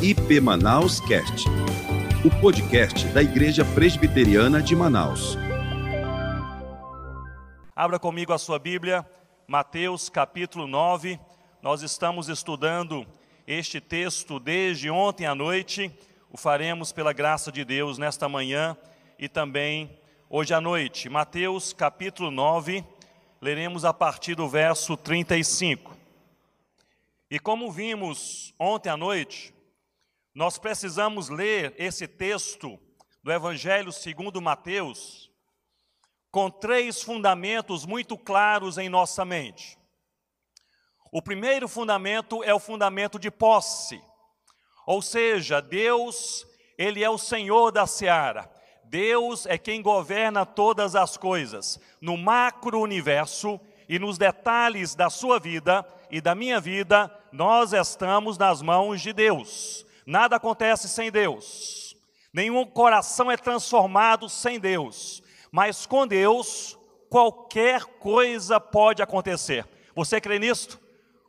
IP Manaus Cast, o podcast da Igreja Presbiteriana de Manaus. Abra comigo a sua Bíblia, Mateus capítulo 9. Nós estamos estudando este texto desde ontem à noite. O faremos pela graça de Deus nesta manhã e também hoje à noite. Mateus capítulo 9, leremos a partir do verso 35. E como vimos ontem à noite, nós precisamos ler esse texto do Evangelho segundo Mateus com três fundamentos muito claros em nossa mente. O primeiro fundamento é o fundamento de posse. Ou seja, Deus, ele é o Senhor da seara. Deus é quem governa todas as coisas, no macro-universo e nos detalhes da sua vida e da minha vida, nós estamos nas mãos de Deus. Nada acontece sem Deus. Nenhum coração é transformado sem Deus. Mas com Deus, qualquer coisa pode acontecer. Você crê nisto?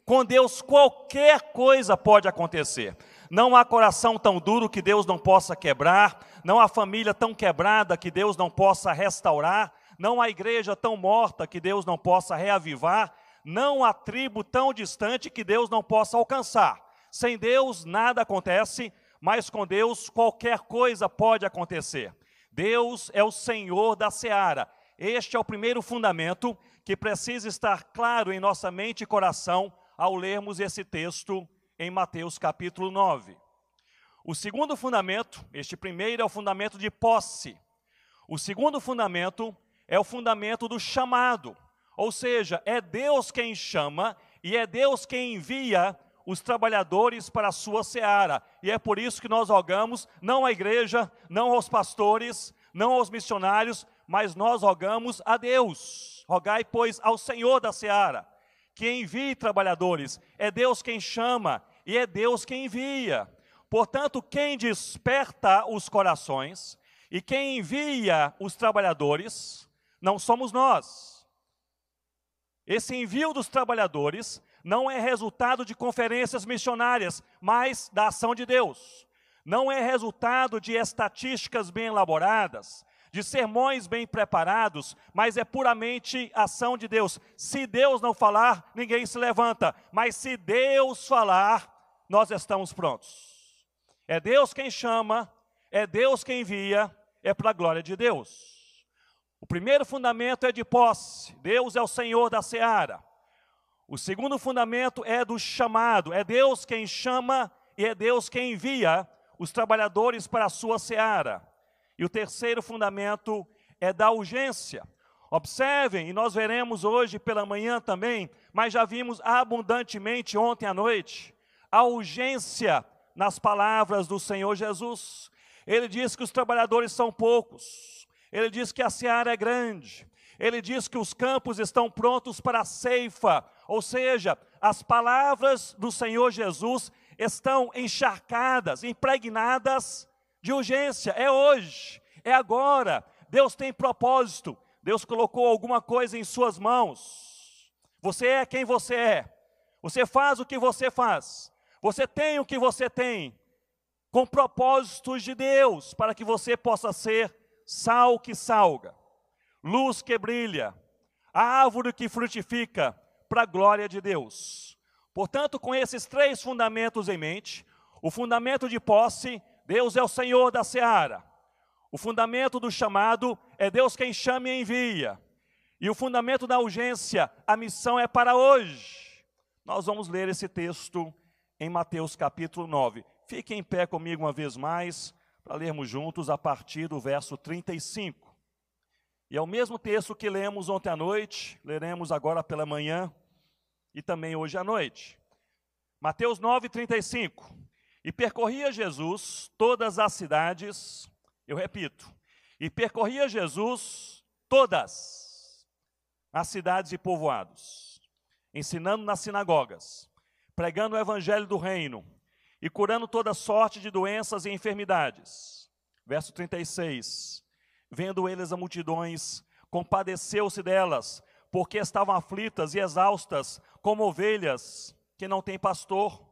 Com Deus, qualquer coisa pode acontecer. Não há coração tão duro que Deus não possa quebrar, não há família tão quebrada que Deus não possa restaurar, não há igreja tão morta que Deus não possa reavivar, não há tribo tão distante que Deus não possa alcançar. Sem Deus nada acontece, mas com Deus qualquer coisa pode acontecer. Deus é o Senhor da seara. Este é o primeiro fundamento que precisa estar claro em nossa mente e coração ao lermos esse texto em Mateus capítulo 9. O segundo fundamento, este primeiro é o fundamento de posse. O segundo fundamento é o fundamento do chamado. Ou seja, é Deus quem chama e é Deus quem envia os trabalhadores para a sua seara. E é por isso que nós rogamos, não à igreja, não aos pastores, não aos missionários, mas nós rogamos a Deus. Rogai, pois, ao Senhor da seara, que envie trabalhadores. É Deus quem chama e é Deus quem envia. Portanto, quem desperta os corações e quem envia os trabalhadores não somos nós. Esse envio dos trabalhadores não é resultado de conferências missionárias, mas da ação de Deus. Não é resultado de estatísticas bem elaboradas, de sermões bem preparados, mas é puramente ação de Deus. Se Deus não falar, ninguém se levanta, mas se Deus falar, nós estamos prontos. É Deus quem chama, é Deus quem envia, é para a glória de Deus. O primeiro fundamento é de posse, Deus é o Senhor da seara. O segundo fundamento é do chamado, é Deus quem chama e é Deus quem envia os trabalhadores para a sua seara. E o terceiro fundamento é da urgência. Observem, e nós veremos hoje pela manhã também, mas já vimos abundantemente ontem à noite, a urgência nas palavras do Senhor Jesus. Ele diz que os trabalhadores são poucos, ele diz que a seara é grande, ele diz que os campos estão prontos para a ceifa, ou seja, as palavras do Senhor Jesus estão encharcadas, impregnadas de urgência. É hoje, é agora. Deus tem propósito. Deus colocou alguma coisa em suas mãos. Você é quem você é. Você faz o que você faz. Você tem o que você tem. Com propósitos de Deus, para que você possa ser sal que salga luz que brilha, árvore que frutifica para a glória de Deus. Portanto, com esses três fundamentos em mente, o fundamento de posse, Deus é o Senhor da seara. O fundamento do chamado é Deus quem chama e envia. E o fundamento da urgência, a missão é para hoje. Nós vamos ler esse texto em Mateus capítulo 9. Fique em pé comigo uma vez mais, para lermos juntos a partir do verso 35. E é o mesmo texto que lemos ontem à noite, leremos agora pela manhã e também hoje à noite. Mateus 9, 35. E percorria Jesus todas as cidades, eu repito, e percorria Jesus todas as cidades e povoados, ensinando nas sinagogas, pregando o evangelho do reino e curando toda sorte de doenças e enfermidades. Verso 36 Vendo eles a multidões, compadeceu-se delas, porque estavam aflitas e exaustas, como ovelhas que não têm pastor.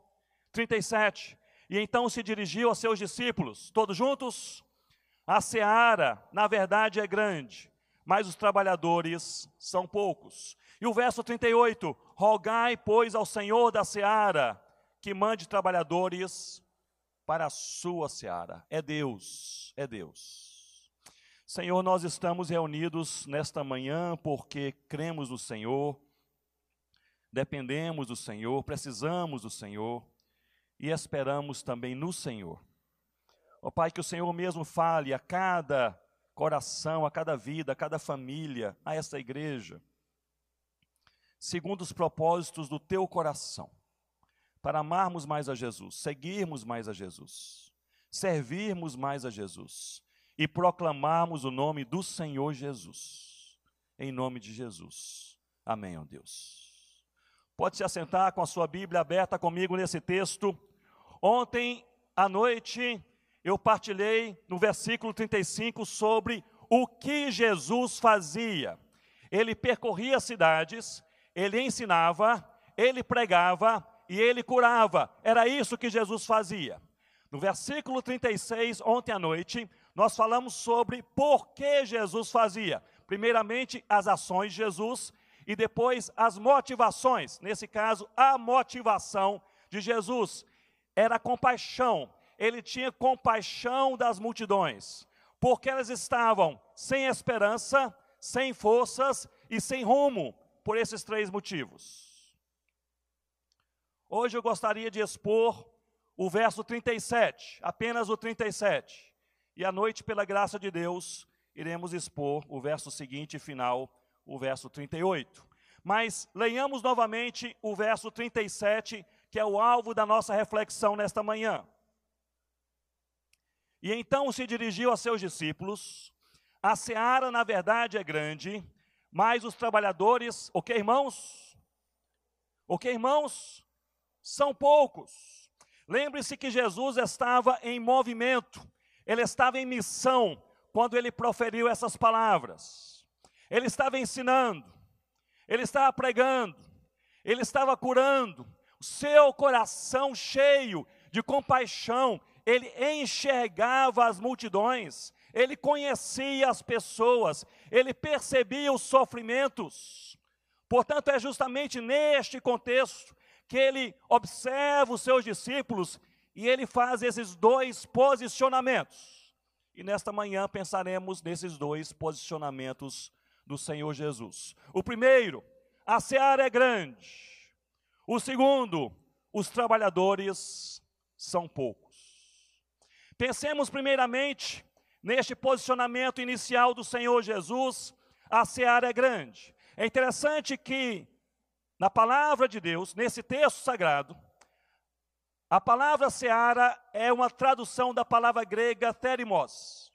37. E então se dirigiu a seus discípulos, todos juntos? A seara, na verdade, é grande, mas os trabalhadores são poucos. E o verso 38: Rogai, pois, ao Senhor da seara que mande trabalhadores para a sua seara. É Deus, é Deus. Senhor, nós estamos reunidos nesta manhã porque cremos no Senhor, dependemos do Senhor, precisamos do Senhor e esperamos também no Senhor. Ó Pai, que o Senhor mesmo fale a cada coração, a cada vida, a cada família, a esta igreja, segundo os propósitos do teu coração, para amarmos mais a Jesus, seguirmos mais a Jesus, servirmos mais a Jesus e proclamarmos o nome do Senhor Jesus. Em nome de Jesus. Amém, ó Deus. Pode se assentar com a sua Bíblia aberta comigo nesse texto. Ontem à noite eu partilhei no versículo 35 sobre o que Jesus fazia. Ele percorria cidades, ele ensinava, ele pregava e ele curava. Era isso que Jesus fazia. No versículo 36, ontem à noite, nós falamos sobre por que Jesus fazia. Primeiramente, as ações de Jesus e depois as motivações. Nesse caso, a motivação de Jesus era compaixão. Ele tinha compaixão das multidões, porque elas estavam sem esperança, sem forças e sem rumo, por esses três motivos. Hoje eu gostaria de expor o verso 37, apenas o 37. E à noite, pela graça de Deus, iremos expor o verso seguinte final, o verso 38. Mas leiamos novamente o verso 37 que é o alvo da nossa reflexão nesta manhã. E então se dirigiu a seus discípulos: A seara, na verdade, é grande, mas os trabalhadores, o que, irmãos? O que, irmãos? São poucos. Lembre-se que Jesus estava em movimento, ele estava em missão quando ele proferiu essas palavras. Ele estava ensinando, ele estava pregando, ele estava curando, o seu coração cheio de compaixão, ele enxergava as multidões, ele conhecia as pessoas, ele percebia os sofrimentos. Portanto, é justamente neste contexto que ele observa os seus discípulos e ele faz esses dois posicionamentos. E nesta manhã pensaremos nesses dois posicionamentos do Senhor Jesus. O primeiro, a seara é grande, o segundo, os trabalhadores são poucos. Pensemos primeiramente neste posicionamento inicial do Senhor Jesus, a seara é grande. É interessante que na palavra de Deus, nesse texto sagrado, a palavra seara é uma tradução da palavra grega terimos.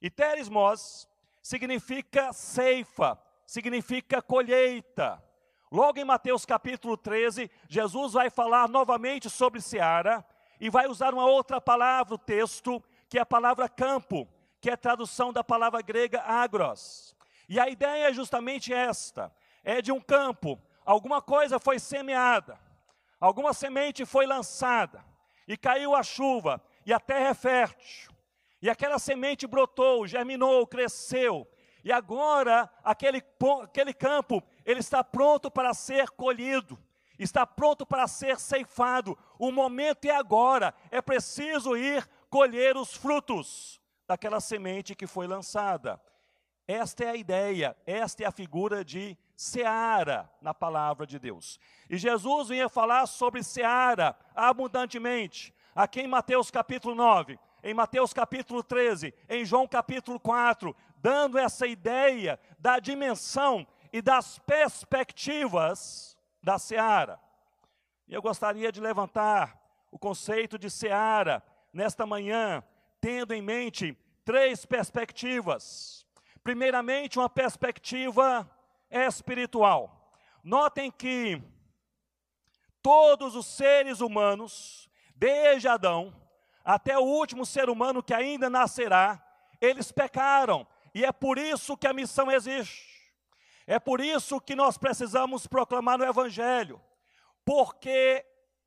E terimos significa ceifa, significa colheita. Logo em Mateus capítulo 13, Jesus vai falar novamente sobre seara e vai usar uma outra palavra, o texto, que é a palavra campo, que é tradução da palavra grega agros. E a ideia é justamente esta: é de um campo, alguma coisa foi semeada, alguma semente foi lançada, e caiu a chuva, e a terra é fértil, e aquela semente brotou, germinou, cresceu, e agora aquele, aquele campo ele está pronto para ser colhido, está pronto para ser ceifado. O momento é agora, é preciso ir colher os frutos daquela semente que foi lançada. Esta é a ideia, esta é a figura de seara na palavra de Deus. E Jesus vinha falar sobre seara abundantemente, aqui em Mateus capítulo 9, em Mateus capítulo 13, em João capítulo 4, dando essa ideia da dimensão e das perspectivas da seara. E eu gostaria de levantar o conceito de seara nesta manhã, tendo em mente três perspectivas. Primeiramente, uma perspectiva espiritual. Notem que todos os seres humanos, desde Adão até o último ser humano que ainda nascerá, eles pecaram, e é por isso que a missão existe. É por isso que nós precisamos proclamar o Evangelho, porque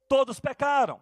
todos pecaram.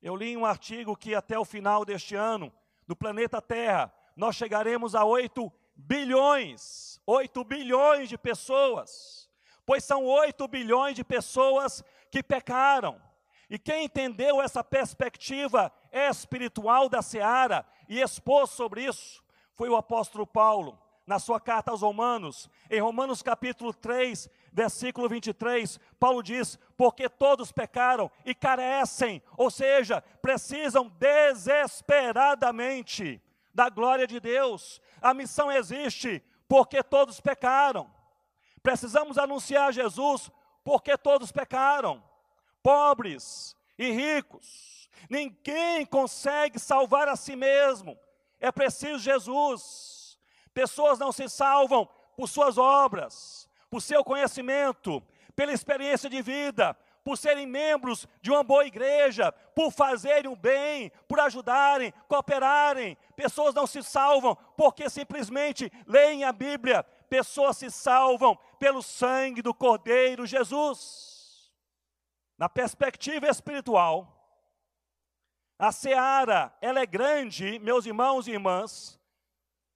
Eu li um artigo que até o final deste ano, no planeta Terra, nós chegaremos a 8 bilhões, 8 bilhões de pessoas, pois são 8 bilhões de pessoas que pecaram. E quem entendeu essa perspectiva espiritual da seara e expôs sobre isso foi o apóstolo Paulo, na sua carta aos Romanos, em Romanos capítulo 3, versículo 23, Paulo diz: Porque todos pecaram e carecem, ou seja, precisam desesperadamente da glória de Deus. A missão existe porque todos pecaram. Precisamos anunciar Jesus porque todos pecaram, pobres e ricos. Ninguém consegue salvar a si mesmo. É preciso Jesus. Pessoas não se salvam por suas obras, por seu conhecimento, pela experiência de vida, por serem membros de uma boa igreja, por fazerem o bem, por ajudarem, cooperarem. Pessoas não se salvam porque simplesmente leem a Bíblia. Pessoas se salvam pelo sangue do Cordeiro Jesus. Na perspectiva espiritual, a seara, ela é grande, meus irmãos e irmãs,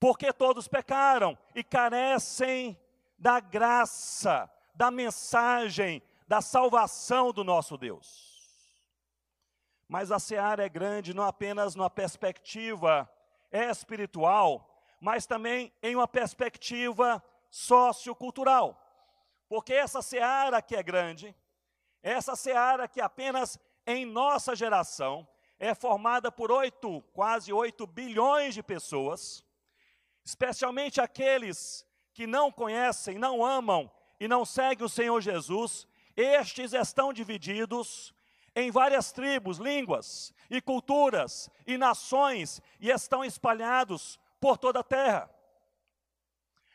porque todos pecaram e carecem da graça, da mensagem, da salvação do nosso Deus. Mas a seara é grande não apenas numa perspectiva espiritual, mas também em uma perspectiva sociocultural. Porque essa seara que é grande, essa seara que apenas em nossa geração é formada por oito, quase oito bilhões de pessoas, especialmente aqueles que não conhecem, não amam e não seguem o Senhor Jesus, estes estão divididos em várias tribos, línguas e culturas e nações e estão espalhados por toda a terra.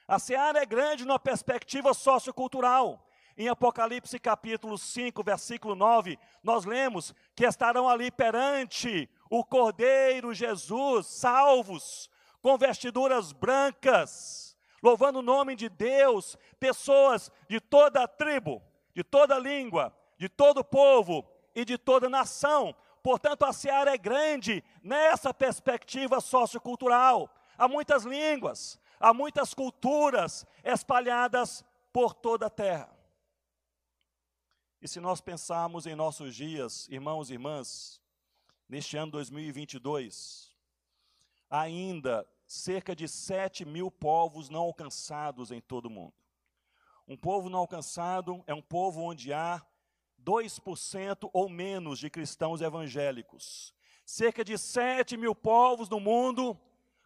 A seara é grande numa perspectiva sociocultural. Em Apocalipse capítulo 5, versículo 9, nós lemos que estarão ali perante o Cordeiro Jesus, salvos, com vestiduras brancas, louvando o nome de Deus, pessoas de toda a tribo, de toda língua, de todo povo e de toda nação. Portanto, a seara é grande nessa perspectiva sociocultural. Há muitas línguas, há muitas culturas espalhadas por toda a terra. E se nós pensarmos em nossos dias, irmãos e irmãs, neste ano 2022, ainda cerca de 7 mil povos não alcançados em todo o mundo. Um povo não alcançado é um povo onde há 2% ou menos de cristãos evangélicos. Cerca de 7 mil povos no mundo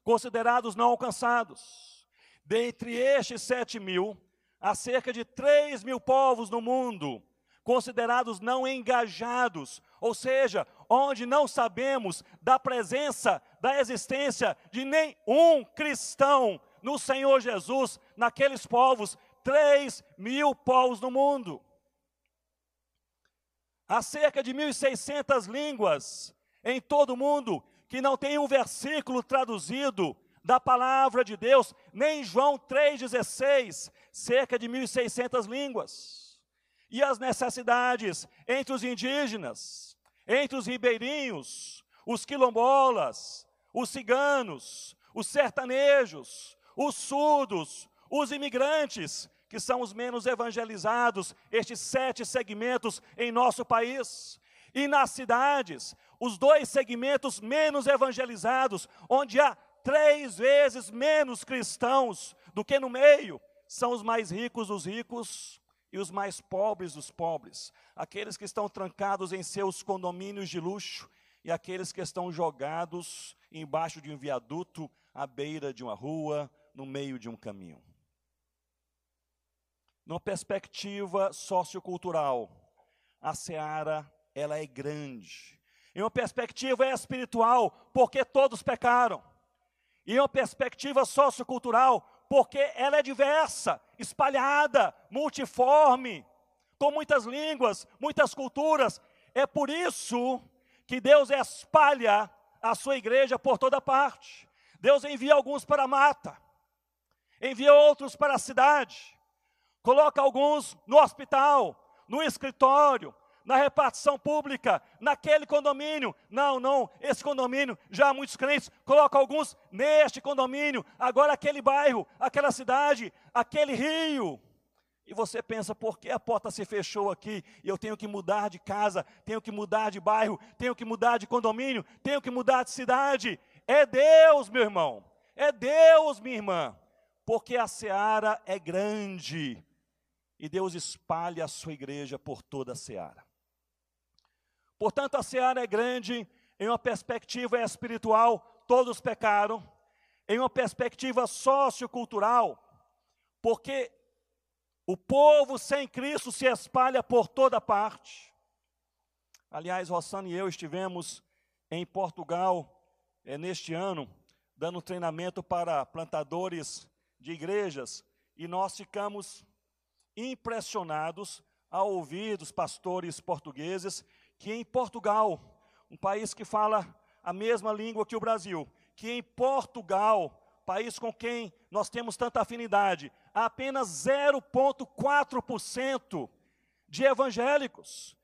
considerados não alcançados. Dentre estes 7 mil, há cerca de 3 mil povos no mundo considerados não engajados, ou seja, onde não sabemos da presença, da existência de nenhum cristão no Senhor Jesus, naqueles povos, três mil povos no mundo. Há cerca de 1.600 línguas em todo o mundo que não tem um versículo traduzido da palavra de Deus, nem João 3,16, cerca de 1.600 línguas e as necessidades entre os indígenas, entre os ribeirinhos, os quilombolas, os ciganos, os sertanejos, os surdos, os imigrantes, que são os menos evangelizados, estes sete segmentos em nosso país. E nas cidades, os dois segmentos menos evangelizados, onde há três vezes menos cristãos do que no meio, são os mais ricos dos ricos e os mais pobres dos pobres, aqueles que estão trancados em seus condomínios de luxo e aqueles que estão jogados embaixo de um viaduto, à beira de uma rua, no meio de um caminho. Numa perspectiva sociocultural, a seara ela é grande. Em uma perspectiva espiritual, porque todos pecaram. Em uma perspectiva sociocultural, porque ela é diversa, espalhada, multiforme, com muitas línguas, muitas culturas. É por isso que Deus espalha a sua igreja por toda parte. Deus envia alguns para a mata, envia outros para a cidade, coloca alguns no hospital, no escritório, na repartição pública, naquele condomínio. Não, não, esse condomínio, já muitos crentes colocam alguns neste condomínio, agora aquele bairro, aquela cidade, aquele rio. E você pensa, por que a porta se fechou aqui? E eu tenho que mudar de casa, tenho que mudar de bairro, tenho que mudar de condomínio, tenho que mudar de cidade. É Deus, meu irmão. É Deus, minha irmã. Porque a seara é grande. E Deus espalha a sua igreja por toda a seara. Portanto, a seara é grande em uma perspectiva espiritual, todos pecaram. Em uma perspectiva sociocultural, porque o povo sem Cristo se espalha por toda parte. Aliás, Rossana e eu estivemos em Portugal é, neste ano, dando treinamento para plantadores de igrejas, e nós ficamos impressionados ao ouvir dos pastores portugueses que em Portugal, um país que fala a mesma língua que o Brasil, que em Portugal, país com quem nós temos tanta afinidade, apenas 0,4% de evangélicos.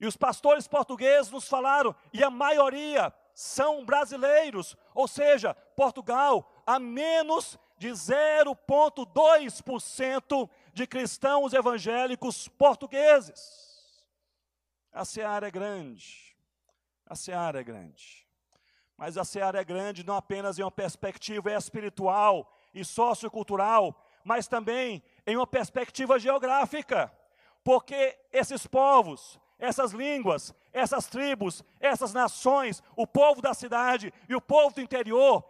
E os pastores portugueses nos falaram, e a maioria são brasileiros, ou seja, Portugal, a menos de 0,2% de cristãos evangélicos portugueses. A seara é grande, a seara é grande. Mas a seara é grande não apenas em uma perspectiva espiritual e sociocultural, mas também em uma perspectiva geográfica, porque esses povos, essas línguas, essas tribos, essas nações, o povo da cidade e o povo do interior,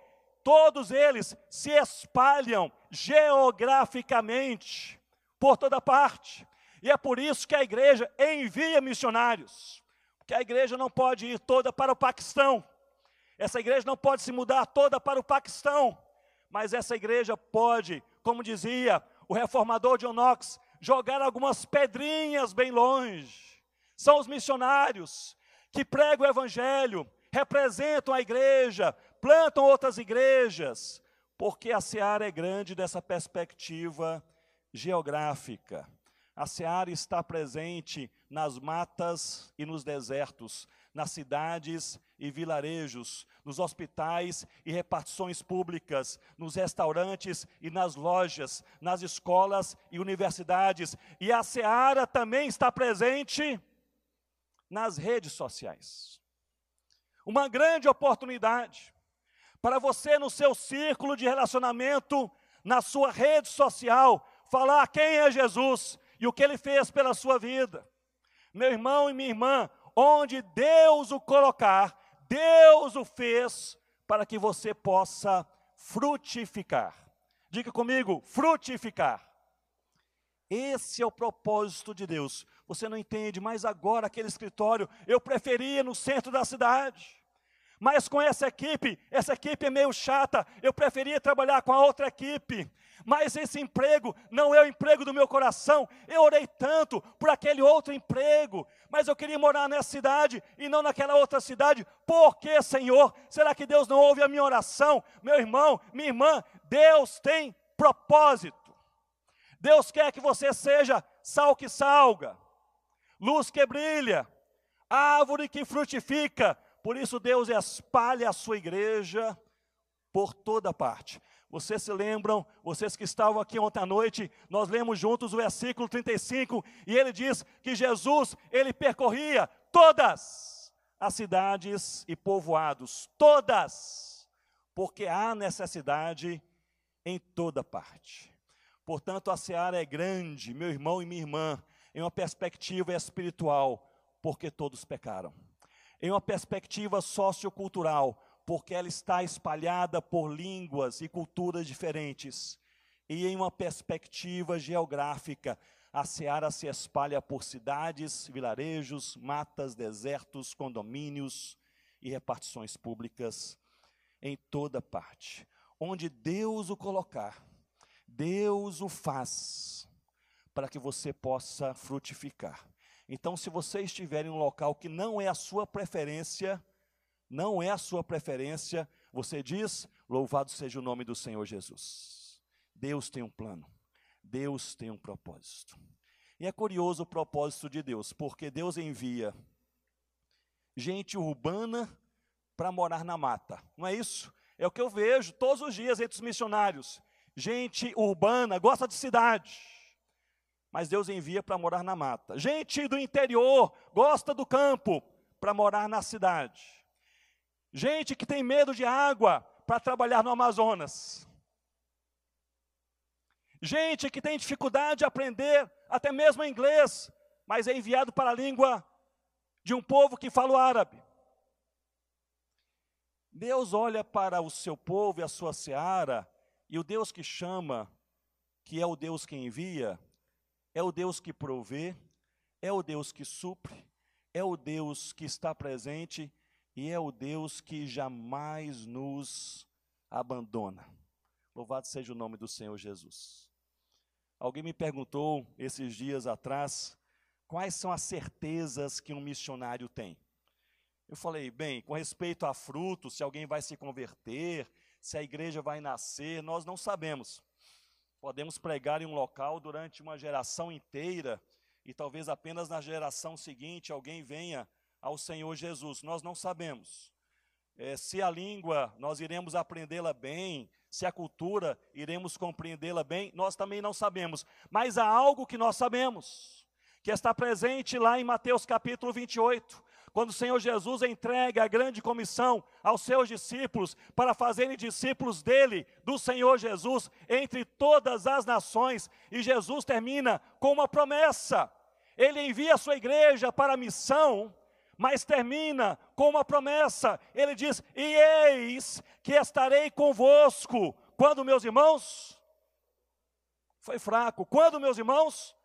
todos eles se espalham geograficamente por toda parte. E é por isso que a igreja envia missionários, porque a igreja não pode ir toda para o Paquistão, essa igreja não pode se mudar toda para o Paquistão, mas essa igreja pode como dizia o reformador John Knox, jogar algumas pedrinhas bem longe. São os missionários que pregam o evangelho, representam a igreja, plantam outras igrejas, porque a seara é grande dessa perspectiva geográfica. A seara está presente nas matas e nos desertos, nas cidades e vilarejos, nos hospitais e repartições públicas, nos restaurantes e nas lojas, nas escolas e universidades. E a seara também está presente nas redes sociais. Uma grande oportunidade para você, no seu círculo de relacionamento, na sua rede social, falar quem é Jesus e o que ele fez pela sua vida. Meu irmão e minha irmã, onde Deus o colocar, Deus o fez para que você possa frutificar. Diga comigo, frutificar. Esse é o propósito de Deus. Você não entende, mas agora aquele escritório eu preferia no centro da cidade. Mas com essa equipe, essa equipe é meio chata, eu preferia trabalhar com a outra equipe. Mas esse emprego não é o emprego do meu coração. Eu orei tanto por aquele outro emprego, mas eu queria morar nessa cidade e não naquela outra cidade. Por que, Senhor? Será que Deus não ouve a minha oração? Meu irmão, minha irmã, Deus tem propósito. Deus quer que você seja sal que salga, luz que brilha, árvore que frutifica, por isso Deus espalha a sua igreja por toda parte. Vocês se lembram, vocês que estavam aqui ontem à noite, nós lemos juntos o versículo 35, e ele diz que Jesus, ele percorria todas as cidades e povoados, todas, porque há necessidade em toda parte. Portanto, a seara é grande, meu irmão e minha irmã, em uma perspectiva espiritual, porque todos pecaram em uma perspectiva sociocultural, porque ela está espalhada por línguas e culturas diferentes, e em uma perspectiva geográfica, a seara se espalha por cidades, vilarejos, matas, desertos, condomínios e repartições públicas em toda parte. Onde Deus o colocar, Deus o faz para que você possa frutificar. Então, se você estiver em um local que não é a sua preferência, não é a sua preferência, você diz: Louvado seja o nome do Senhor Jesus. Deus tem um plano, Deus tem um propósito. E é curioso o propósito de Deus, porque Deus envia gente urbana para morar na mata, não é isso? É o que eu vejo todos os dias entre os missionários. Gente urbana, gosta de cidade, mas Deus envia para morar na mata. Gente do interior, gosta do campo, para morar na cidade. Gente que tem medo de água, para trabalhar no Amazonas. Gente que tem dificuldade de aprender até mesmo inglês, mas é enviado para a língua de um povo que fala o árabe. Deus olha para o seu povo e a sua seara, e o Deus que chama, que é o Deus que envia, é o Deus que provê, é o Deus que supre, é o Deus que está presente e é o Deus que jamais nos abandona. Louvado seja o nome do Senhor Jesus. Alguém me perguntou esses dias atrás quais são as certezas que um missionário tem. Eu falei, bem, com respeito a frutos, se alguém vai se converter, se a igreja vai nascer, nós não sabemos. Podemos pregar em um local durante uma geração inteira e talvez apenas na geração seguinte alguém venha ao Senhor Jesus. Nós não sabemos. É, se a língua nós iremos aprendê-la bem, se a cultura iremos compreendê-la bem, nós também não sabemos. Mas há algo que nós sabemos, que está presente lá em Mateus capítulo 28, quando o Senhor Jesus entrega a grande comissão aos seus discípulos para fazerem discípulos dele, do Senhor Jesus, entre todas as nações, e Jesus termina com uma promessa. Ele envia a sua igreja para a missão, mas termina com uma promessa. Ele diz: E eis que estarei convosco. Quando, meus irmãos? Foi fraco. Quando, meus irmãos?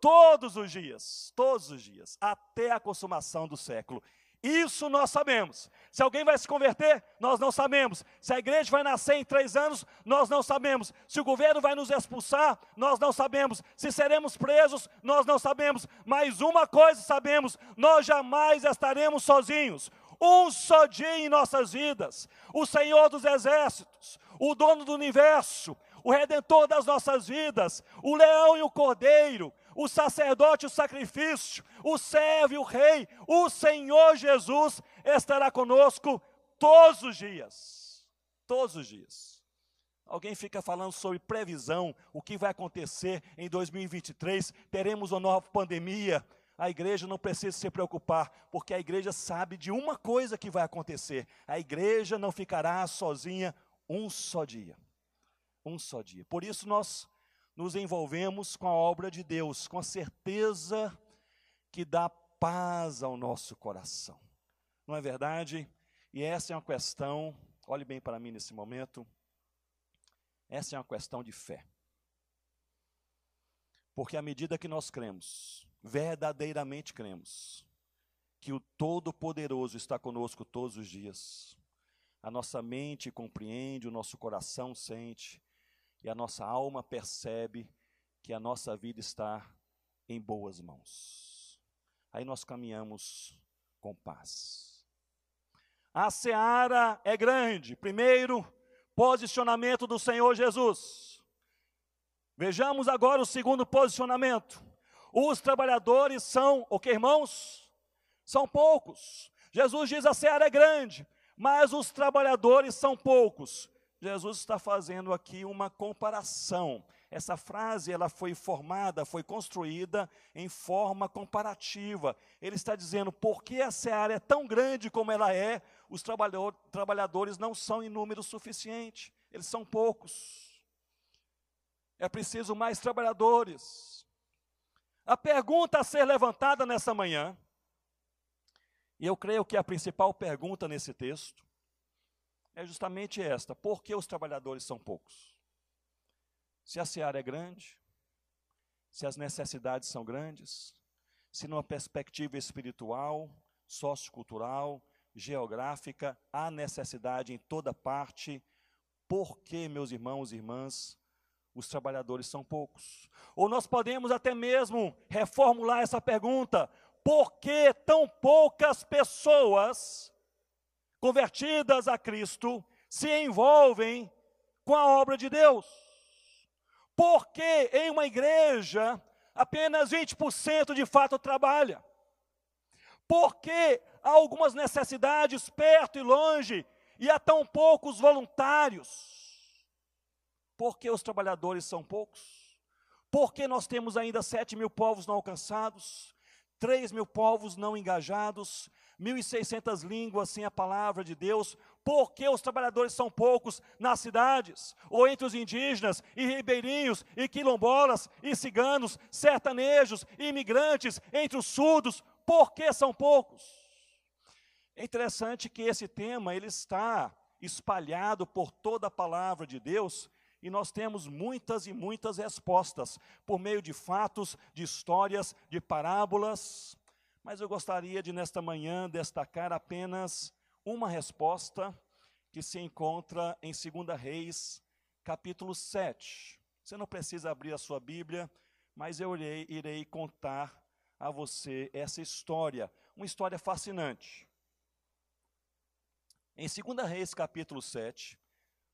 Todos os dias, todos os dias, até a consumação do século. Isso nós sabemos. Se alguém vai se converter, nós não sabemos. Se a igreja vai nascer em três anos, nós não sabemos. Se o governo vai nos expulsar, nós não sabemos. Se seremos presos, nós não sabemos. Mas uma coisa sabemos: nós jamais estaremos sozinhos. Um só dia em nossas vidas. O Senhor dos exércitos, o dono do universo, o redentor das nossas vidas, o leão e o cordeiro, o sacerdote, o sacrifício, o servo o rei, o Senhor Jesus estará conosco todos os dias. Todos os dias. Alguém fica falando sobre previsão, o que vai acontecer em 2023, teremos uma nova pandemia. A igreja não precisa se preocupar, porque a igreja sabe de uma coisa que vai acontecer: a igreja não ficará sozinha um só dia. Um só dia. Por isso nós nos envolvemos com a obra de Deus, com a certeza que dá paz ao nosso coração. Não é verdade? E essa é uma questão, olhe bem para mim nesse momento, essa é uma questão de fé. Porque à medida que nós cremos, verdadeiramente cremos, que o Todo-Poderoso está conosco todos os dias, a nossa mente compreende, o nosso coração sente, e a nossa alma percebe que a nossa vida está em boas mãos. Aí nós caminhamos com paz. A seara é grande. Primeiro, posicionamento do Senhor Jesus. Vejamos agora o segundo posicionamento. Os trabalhadores são, o que irmãos? São poucos. Jesus diz: a seara é grande, mas os trabalhadores são poucos. Jesus está fazendo aqui uma comparação. Essa frase ela foi formada, foi construída em forma comparativa. Ele está dizendo, porque essa área é tão grande como ela é, os trabalhadores não são em número suficiente, eles são poucos. É preciso mais trabalhadores. A pergunta a ser levantada nessa manhã, e eu creio que é a principal pergunta nesse texto, é justamente esta: por que os trabalhadores são poucos? Se a seara é grande, se as necessidades são grandes, se numa perspectiva espiritual, sociocultural, geográfica, há necessidade em toda parte, por que, meus irmãos e irmãs, os trabalhadores são poucos? Ou nós podemos até mesmo reformular essa pergunta: por que tão poucas pessoas convertidas a Cristo se envolvem com a obra de Deus. Porque em uma igreja apenas 20% de fato trabalha. Porque há algumas necessidades perto e longe e há tão poucos voluntários? Porque os trabalhadores são poucos? Porque nós temos ainda 7 mil povos não alcançados, 3 mil povos não engajados, 1.600 línguas sem a palavra de Deus, porque os trabalhadores são poucos nas cidades, ou entre os indígenas, e ribeirinhos, e quilombolas, e ciganos, sertanejos, e imigrantes, entre os surdos, porque são poucos? É interessante que esse tema ele está espalhado por toda a palavra de Deus, e nós temos muitas e muitas respostas, por meio de fatos, de histórias, de parábolas, mas eu gostaria de, nesta manhã, destacar apenas uma resposta que se encontra em 2 Reis, capítulo 7. Você não precisa abrir a sua Bíblia, mas eu irei, irei contar a você essa história, uma história fascinante. Em 2 Reis, capítulo 7,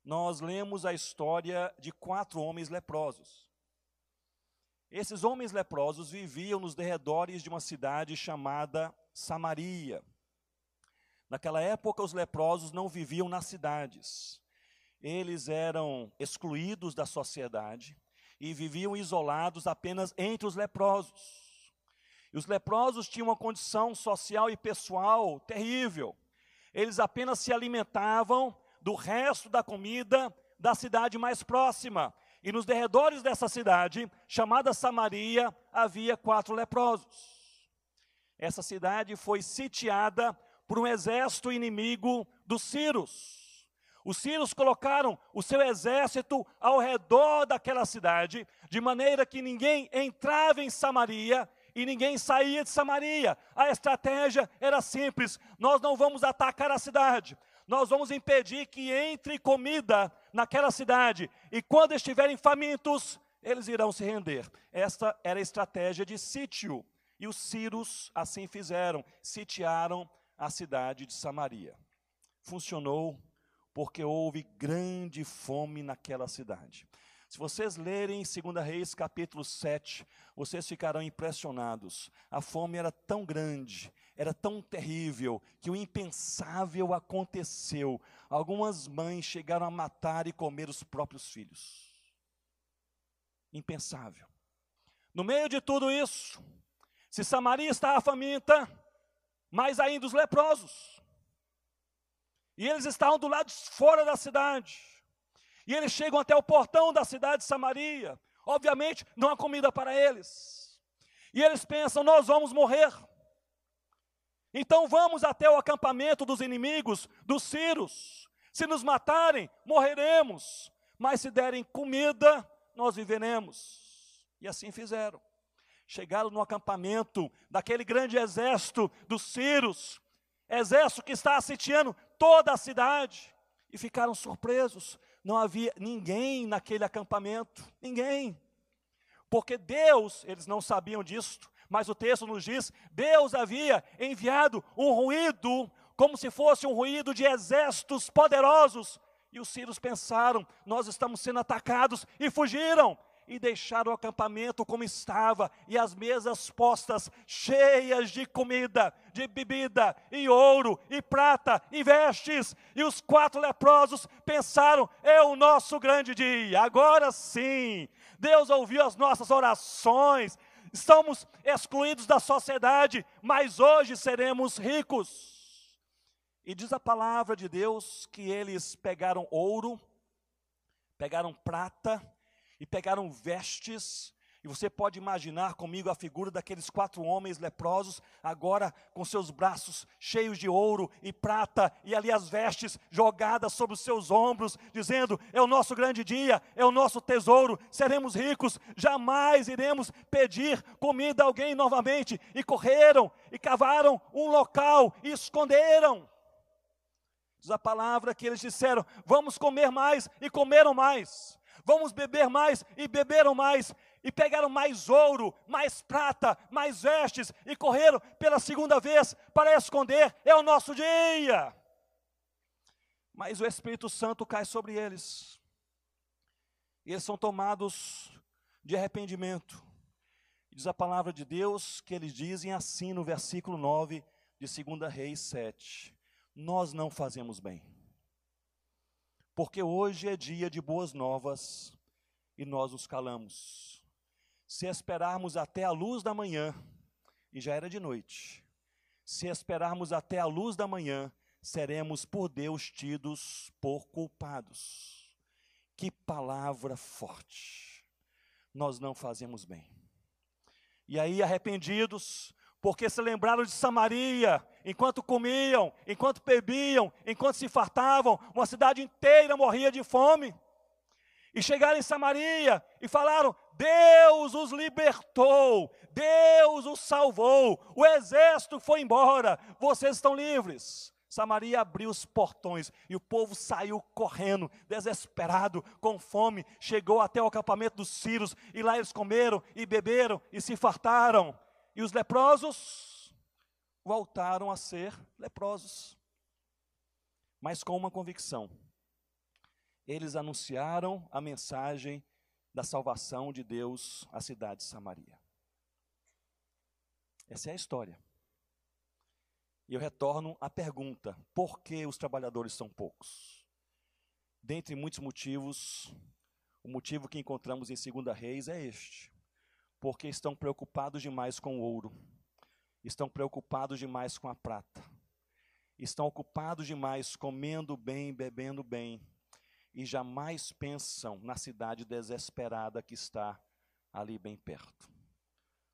nós lemos a história de quatro homens leprosos. Esses homens leprosos viviam nos derredores de uma cidade chamada Samaria. Naquela época, os leprosos não viviam nas cidades. Eles eram excluídos da sociedade e viviam isolados apenas entre os leprosos. E os leprosos tinham uma condição social e pessoal terrível. Eles apenas se alimentavam do resto da comida da cidade mais próxima. E nos derredores dessa cidade, chamada Samaria, havia quatro leprosos. Essa cidade foi sitiada por um exército inimigo dos Círios. Os Círios colocaram o seu exército ao redor daquela cidade, de maneira que ninguém entrava em Samaria e ninguém saía de Samaria. A estratégia era simples: nós não vamos atacar a cidade, nós vamos impedir que entre comida naquela cidade, e quando estiverem famintos, eles irão se render. Esta era a estratégia de sítio, e os sírios assim fizeram, sitiaram a cidade de Samaria. Funcionou porque houve grande fome naquela cidade. Se vocês lerem 2 Reis capítulo 7, vocês ficarão impressionados. A fome era tão grande, era tão terrível, que o impensável aconteceu. Algumas mães chegaram a matar e comer os próprios filhos. Impensável. No meio de tudo isso, se Samaria estava faminta, mais ainda os leprosos. E eles estavam do lado de fora da cidade. E eles chegam até o portão da cidade de Samaria. Obviamente, não há comida para eles. E eles pensam: nós vamos morrer. Então vamos até o acampamento dos inimigos, dos Círios. Se nos matarem, morreremos. Mas se derem comida, nós viveremos. E assim fizeram. Chegaram no acampamento daquele grande exército dos Círios, exército que está assitiando toda a cidade, e ficaram surpresos não havia ninguém naquele acampamento, ninguém. Porque Deus, eles não sabiam disso, mas o texto nos diz: Deus havia enviado um ruído, como se fosse um ruído de exércitos poderosos. E os sírios pensaram: nós estamos sendo atacados, e fugiram e deixaram o acampamento como estava, e as mesas postas, cheias de comida, de bebida, e ouro, e prata, e vestes. E os quatro leprosos pensaram: é o nosso grande dia, agora sim. Deus ouviu as nossas orações, estamos excluídos da sociedade, mas hoje seremos ricos. E diz a palavra de Deus que eles pegaram ouro, pegaram prata, e pegaram vestes, e você pode imaginar comigo a figura daqueles quatro homens leprosos, agora com seus braços cheios de ouro e prata, e ali as vestes jogadas sobre os seus ombros, dizendo: É o nosso grande dia, é o nosso tesouro, seremos ricos, jamais iremos pedir comida a alguém novamente. E correram e cavaram um local e esconderam. Diz a palavra que eles disseram: Vamos comer mais, e comeram mais vamos beber mais, e beberam mais, e pegaram mais ouro, mais prata, mais vestes, e correram pela segunda vez para esconder, é o nosso dia. Mas o Espírito Santo cai sobre eles, e eles são tomados de arrependimento, Diz a palavra de Deus que eles dizem assim no versículo 9 de 2 Reis 7. Nós não fazemos bem. Porque hoje é dia de boas novas e nós nos calamos. Se esperarmos até a luz da manhã, e já era de noite, se esperarmos até a luz da manhã, seremos por Deus tidos por culpados. Que palavra forte. Nós não fazemos bem. E aí, arrependidos, porque se lembraram de Samaria, enquanto comiam, enquanto bebiam, enquanto se fartavam, uma cidade inteira morria de fome. E chegaram em Samaria e falaram: Deus os libertou, Deus os salvou, o exército foi embora, vocês estão livres. Samaria abriu os portões e o povo saiu correndo, desesperado, com fome, chegou até o acampamento dos sírios e lá eles comeram e beberam e se fartaram. E os leprosos voltaram a ser leprosos. Mas com uma convicção. Eles anunciaram a mensagem da salvação de Deus à cidade de Samaria. Essa é a história. E eu retorno à pergunta: por que os trabalhadores são poucos? Dentre muitos motivos, o motivo que encontramos em 2 Reis é este porque estão preocupados demais com o ouro, estão preocupados demais com a prata, estão ocupados demais comendo bem, bebendo bem, e jamais pensam na cidade desesperada que está ali bem perto.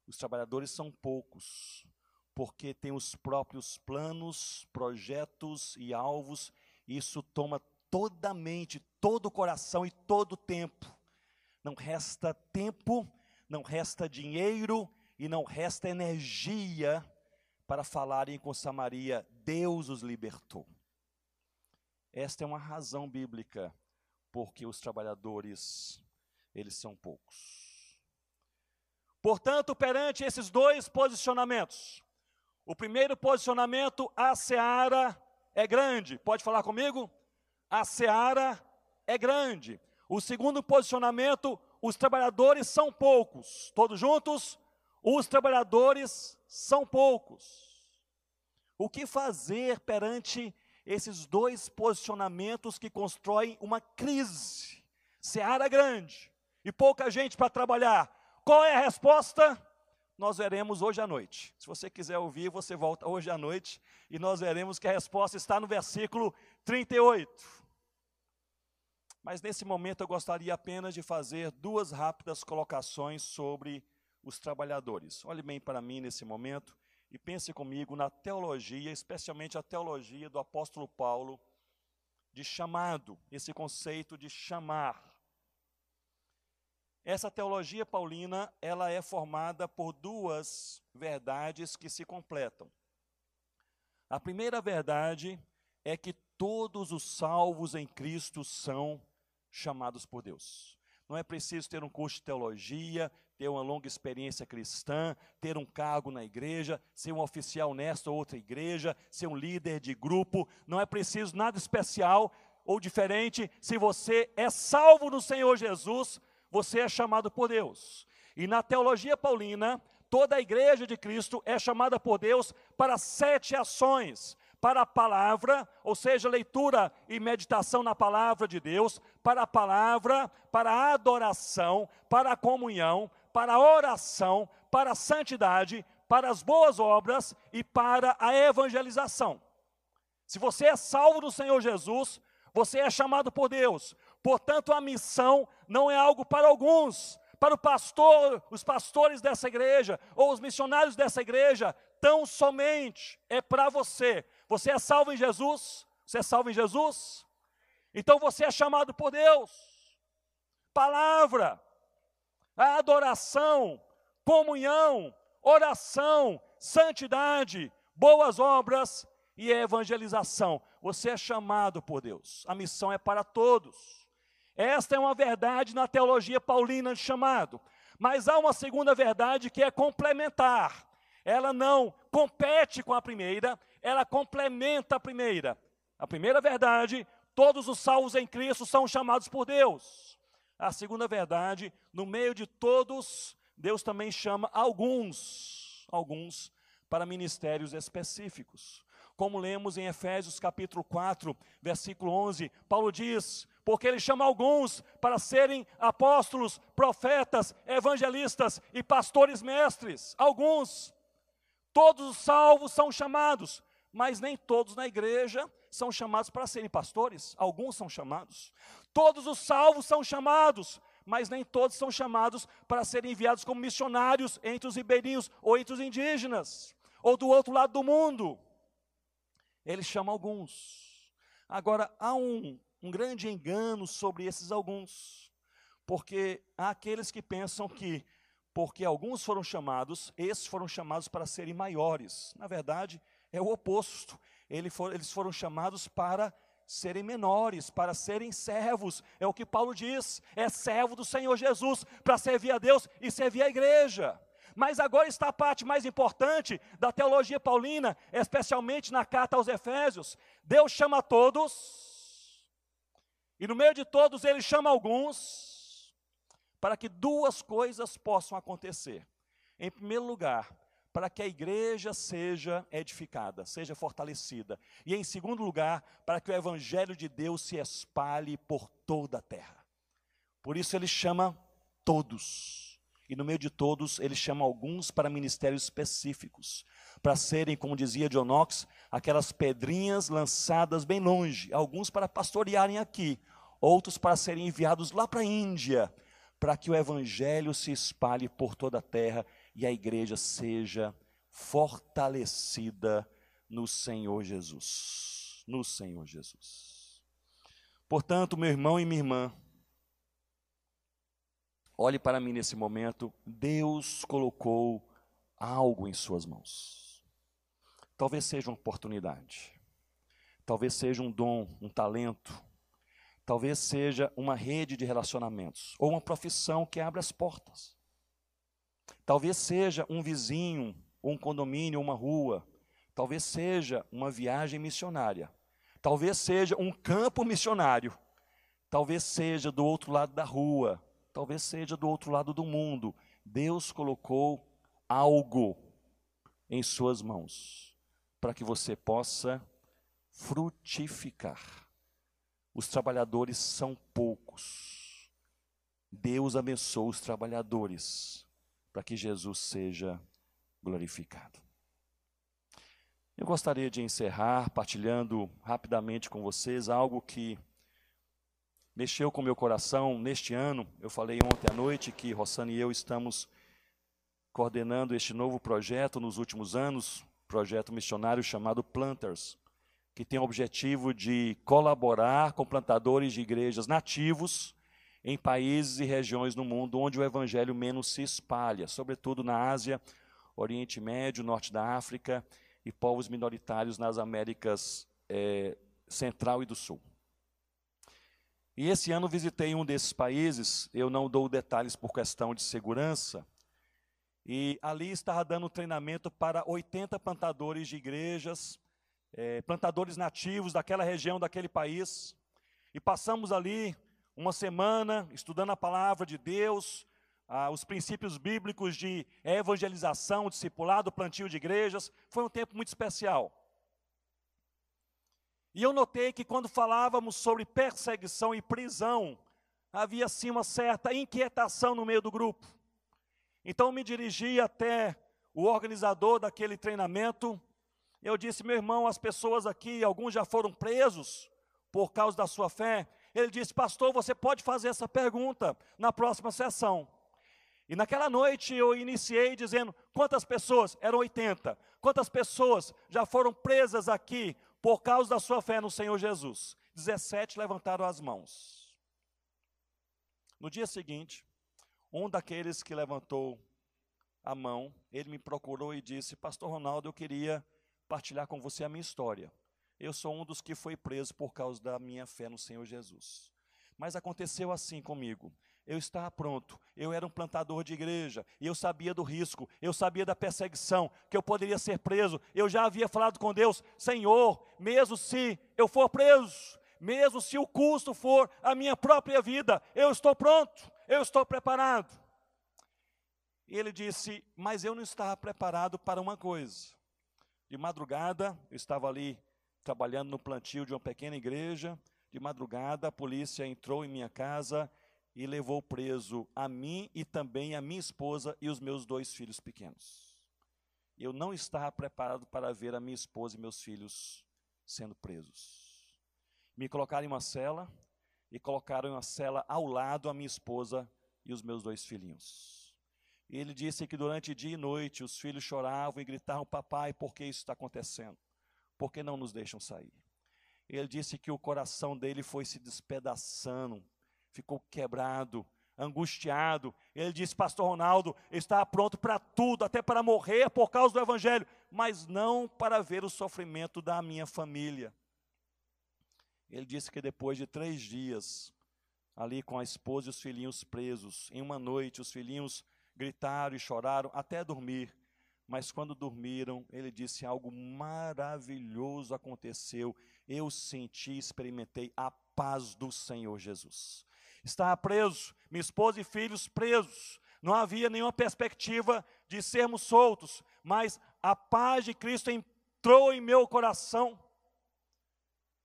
Os trabalhadores são poucos, porque têm os próprios planos, projetos e alvos, e isso toma toda a mente, todo o coração e todo o tempo. Não resta tempo não resta dinheiro e não resta energia para falarem com Samaria, Deus os libertou. Esta é uma razão bíblica porque os trabalhadores, eles são poucos. Portanto, perante esses dois posicionamentos, o primeiro posicionamento, a seara é grande. Pode falar comigo? A seara é grande. O segundo posicionamento, os trabalhadores são poucos. Todos juntos? Os trabalhadores são poucos. O que fazer perante esses dois posicionamentos que constroem uma crise? Seara grande e pouca gente para trabalhar. Qual é a resposta? Nós veremos hoje à noite. Se você quiser ouvir, você volta hoje à noite e nós veremos que a resposta está no versículo 38. Mas nesse momento eu gostaria apenas de fazer duas rápidas colocações sobre os trabalhadores. Olhe bem para mim nesse momento e pense comigo na teologia, especialmente a teologia do apóstolo Paulo, de chamado, esse conceito de chamar. Essa teologia paulina, ela é formada por duas verdades que se completam. A primeira verdade é que todos os salvos em Cristo são chamados por Deus. Não é preciso ter um curso de teologia, ter uma longa experiência cristã, ter um cargo na igreja, ser um oficial honesto ou outra igreja, ser um líder de grupo. Não é preciso nada especial ou diferente. Se você é salvo no Senhor Jesus, você é chamado por Deus. E na teologia paulina, toda a igreja de Cristo é chamada por Deus para sete ações para a palavra, ou seja, leitura e meditação na palavra de Deus, para a palavra, para a adoração, para a comunhão, para a oração, para a santidade, para as boas obras e para a evangelização. Se você é salvo do Senhor Jesus, você é chamado por Deus. Portanto, a missão não é algo para alguns, para o pastor, os pastores dessa igreja ou os missionários dessa igreja, tão somente é para você. Você é salvo em Jesus? Você é salvo em Jesus? Então você é chamado por Deus. Palavra, adoração, comunhão, oração, santidade, boas obras e evangelização. Você é chamado por Deus. A missão é para todos. Esta é uma verdade na teologia paulina de chamado. Mas há uma segunda verdade que é complementar. Ela não compete com a primeira, ela complementa a primeira. A primeira verdade, todos os salvos em Cristo são chamados por Deus. A segunda verdade, no meio de todos, Deus também chama alguns, alguns para ministérios específicos. Como lemos em Efésios capítulo 4, versículo 11, Paulo diz: porque ele chama alguns para serem apóstolos, profetas, evangelistas e pastores mestres. Alguns. Todos os salvos são chamados, mas nem todos na igreja são chamados para serem pastores. Alguns são chamados. Todos os salvos são chamados, mas nem todos são chamados para serem enviados como missionários entre os ribeirinhos ou entre os indígenas, ou do outro lado do mundo. Ele chama alguns. Agora, há um um grande engano sobre esses alguns, porque há aqueles que pensam que, porque alguns foram chamados, esses foram chamados para serem maiores. Na verdade, é o oposto. Eles foram chamados para serem menores, para serem servos. É o que Paulo diz: é servo do Senhor Jesus para servir a Deus e servir a igreja. Mas agora está a parte mais importante da teologia paulina, especialmente na carta aos Efésios. Deus chama todos e no meio de todos ele chama alguns para que duas coisas possam acontecer. Em primeiro lugar, para que a igreja seja edificada, seja fortalecida. E em segundo lugar, para que o evangelho de Deus se espalhe por toda a terra. Por isso ele chama todos. E no meio de todos, ele chama alguns para ministérios específicos, para serem, como dizia John Knox, aquelas pedrinhas lançadas bem longe, alguns para pastorearem aqui, outros para serem enviados lá para a Índia, para que o evangelho se espalhe por toda a terra e a igreja seja fortalecida no Senhor Jesus. No Senhor Jesus. Portanto, meu irmão e minha irmã, olhe para mim nesse momento, Deus colocou algo em suas mãos. Talvez seja uma oportunidade, talvez seja um dom, um talento, Talvez seja uma rede de relacionamentos ou uma profissão que abre as portas. Talvez seja um vizinho, um condomínio, uma rua. Talvez seja uma viagem missionária. Talvez seja um campo missionário. Talvez seja do outro lado da rua. Talvez seja do outro lado do mundo. Deus colocou algo em suas mãos para que você possa frutificar os trabalhadores são poucos. Deus abençoa os trabalhadores para que Jesus seja glorificado. Eu gostaria de encerrar partilhando rapidamente com vocês algo que mexeu com meu coração neste ano. Eu falei ontem à noite que Rossana e eu estamos coordenando este novo projeto nos últimos anos, projeto missionário chamado Planters que tem o objetivo de colaborar com plantadores de igrejas nativos em países e regiões no mundo onde o evangelho menos se espalha, sobretudo na Ásia, Oriente Médio, Norte da África e povos minoritários nas Américas é, Central e do Sul. E esse ano visitei um desses países, eu não dou detalhes por questão de segurança, e ali estava dando treinamento para 80 plantadores de igrejas é, plantadores nativos daquela região, daquele país. E passamos ali uma semana estudando a palavra de Deus, ah, os princípios bíblicos de evangelização, discipulado, plantio de igrejas. Foi um tempo muito especial. E eu notei que quando falávamos sobre perseguição e prisão, havia sim uma certa inquietação no meio do grupo. Então me dirigi até o organizador daquele treinamento eu disse, meu irmão, as pessoas aqui, alguns já foram presos por causa da sua fé. Ele disse, pastor, você pode fazer essa pergunta na próxima sessão. E naquela noite eu iniciei dizendo: quantas pessoas? Eram 80. Quantas pessoas já foram presas aqui por causa da sua fé no Senhor Jesus? 17 levantaram as mãos. No dia seguinte, um daqueles que levantou a mão, ele me procurou e disse: Pastor Ronaldo, eu queria partilhar com você a minha história. Eu sou um dos que foi preso por causa da minha fé no Senhor Jesus. Mas aconteceu assim comigo. Eu estava pronto, eu era um plantador de igreja, e eu sabia do risco, eu sabia da perseguição, que eu poderia ser preso. Eu já havia falado com Deus: Senhor, mesmo se eu for preso, mesmo se o custo for a minha própria vida, eu estou pronto, eu estou preparado. E ele disse: Mas eu não estava preparado para uma coisa. De madrugada, eu estava ali trabalhando no plantio de uma pequena igreja. De madrugada, a polícia entrou em minha casa e levou preso a mim e também a minha esposa e os meus dois filhos pequenos. Eu não estava preparado para ver a minha esposa e meus filhos sendo presos. Me colocaram em uma cela e colocaram em uma cela ao lado a minha esposa e os meus dois filhinhos. Ele disse que durante dia e noite os filhos choravam e gritavam: Papai, por que isso está acontecendo? Por que não nos deixam sair? Ele disse que o coração dele foi se despedaçando, ficou quebrado, angustiado. Ele disse: Pastor Ronaldo, estava pronto para tudo, até para morrer por causa do Evangelho, mas não para ver o sofrimento da minha família. Ele disse que depois de três dias, ali com a esposa e os filhinhos presos, em uma noite, os filhinhos gritaram e choraram até dormir. Mas quando dormiram, ele disse: algo maravilhoso aconteceu. Eu senti, experimentei a paz do Senhor Jesus estava preso, minha esposa e filhos presos. Não havia nenhuma perspectiva de sermos soltos, mas a paz de Cristo entrou em meu coração.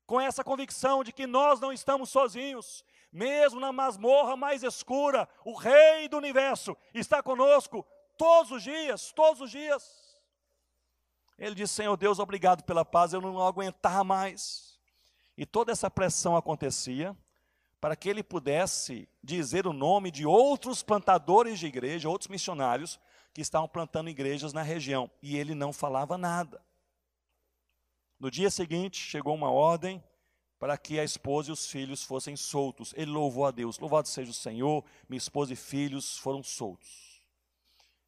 Com essa convicção de que nós não estamos sozinhos, mesmo na masmorra mais escura, o Rei do universo está conosco todos os dias, todos os dias. Ele disse: Senhor Deus, obrigado pela paz, eu não aguentar mais. E toda essa pressão acontecia para que ele pudesse dizer o nome de outros plantadores de igreja, outros missionários que estavam plantando igrejas na região, e ele não falava nada. No dia seguinte, chegou uma ordem para que a esposa e os filhos fossem soltos. Ele louvou a Deus: Louvado seja o Senhor, minha esposa e filhos foram soltos.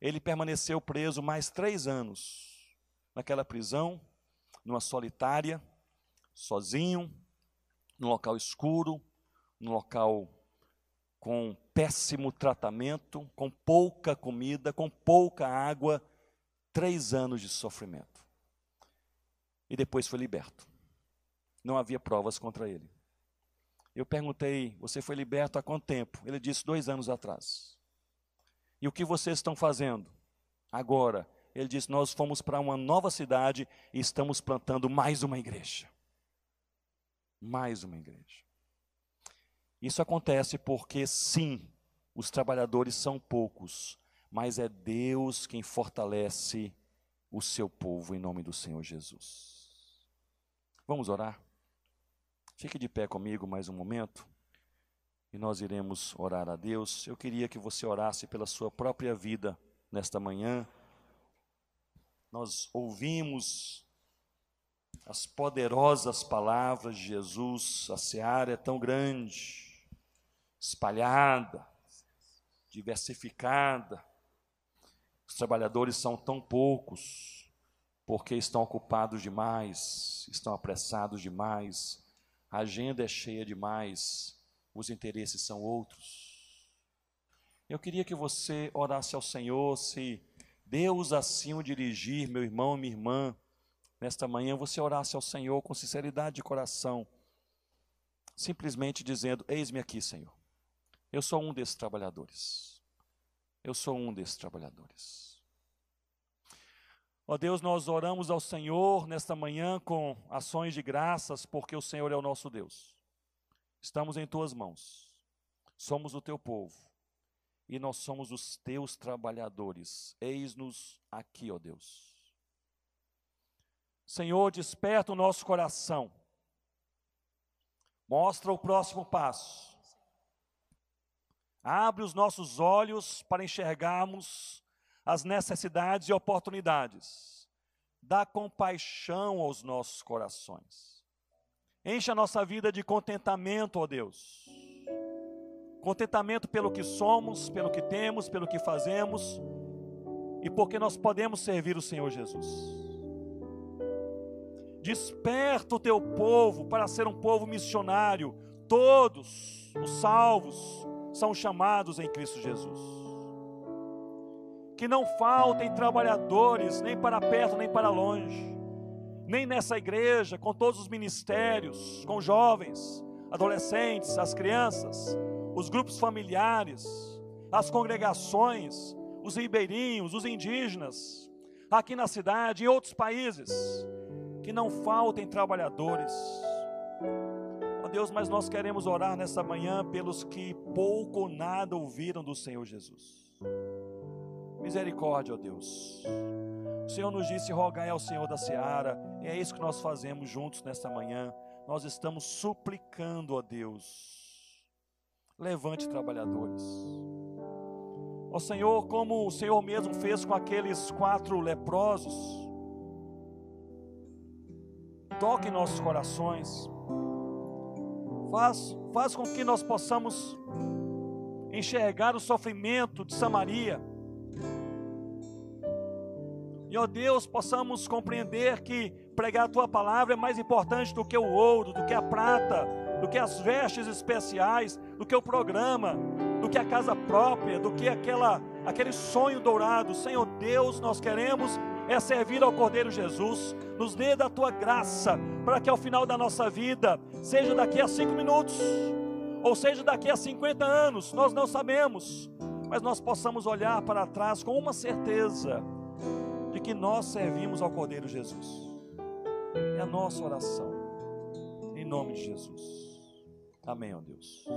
Ele permaneceu preso mais três anos naquela prisão, numa solitária, sozinho, num local escuro, num local com péssimo tratamento, com pouca comida, com pouca água, três anos de sofrimento. E depois foi liberto. Não havia provas contra ele. Eu perguntei: Você foi liberto há quanto tempo? Ele disse: Dois anos atrás. E o que vocês estão fazendo? Agora. Ele disse: Nós fomos para uma nova cidade e estamos plantando mais uma igreja. Mais uma igreja. Isso acontece porque, sim, os trabalhadores são poucos, mas é Deus quem fortalece o seu povo em nome do Senhor Jesus. Vamos orar? Fique de pé comigo mais um momento e nós iremos orar a Deus. Eu queria que você orasse pela sua própria vida nesta manhã. Nós ouvimos as poderosas palavras de Jesus, a seara é tão grande espalhada, diversificada. Os trabalhadores são tão poucos porque estão ocupados demais, estão apressados demais, a agenda é cheia demais, os interesses são outros. Eu queria que você orasse ao Senhor, se Deus assim o dirigir, meu irmão minha irmã, nesta manhã você orasse ao Senhor com sinceridade de coração, simplesmente dizendo: Eis-me aqui, Senhor. Eu sou um desses trabalhadores. Eu sou um desses trabalhadores. Ó Deus, nós oramos ao Senhor nesta manhã com ações de graças, porque o Senhor é o nosso Deus. Estamos em tuas mãos. Somos o teu povo. E nós somos os teus trabalhadores. Eis-nos aqui, ó Deus. Senhor, desperta o nosso coração. Mostra o próximo passo Abre os nossos olhos para enxergarmos as necessidades e oportunidades. Dá compaixão aos nossos corações. Enche a nossa vida de contentamento, ó Deus. Contentamento pelo que somos, pelo que temos, pelo que fazemos e porque nós podemos servir o Senhor Jesus. Desperta o teu povo para ser um povo missionário, todos os salvos, são chamados em Cristo Jesus. Que não faltem trabalhadores, nem para perto, nem para longe, nem nessa igreja, com todos os ministérios, com jovens, adolescentes, as crianças, os grupos familiares, as congregações, os ribeirinhos, os indígenas, aqui na cidade, em outros países, que não faltem trabalhadores. Ó Deus, mas nós queremos orar nessa manhã pelos que pouco ou nada ouviram do Senhor Jesus. Misericórdia, ó Deus. O Senhor nos disse: rogai ao Senhor da seara, e é isso que nós fazemos juntos nesta manhã. Nós estamos suplicando a Deus. Levante trabalhadores. Ó Senhor, como o Senhor mesmo fez com aqueles quatro leprosos, toque em nossos corações, faz, faz com que nós possamos enxergar o sofrimento de Samaria, e ó Deus, possamos compreender que pregar a tua palavra é mais importante do que o ouro, do que a prata, do que as vestes especiais, do que o programa, do que a casa própria, do que aquela, aquele sonho dourado. Senhor Deus, nós queremos é servir ao Cordeiro Jesus. Nos dê da tua graça, para que ao final da nossa vida, seja daqui a cinco minutos, ou seja daqui a 50 anos, nós não sabemos, mas nós possamos olhar para trás com uma certeza de que nós servimos ao Cordeiro Jesus. É a nossa oração, em nome de Jesus. Amém, ó Deus.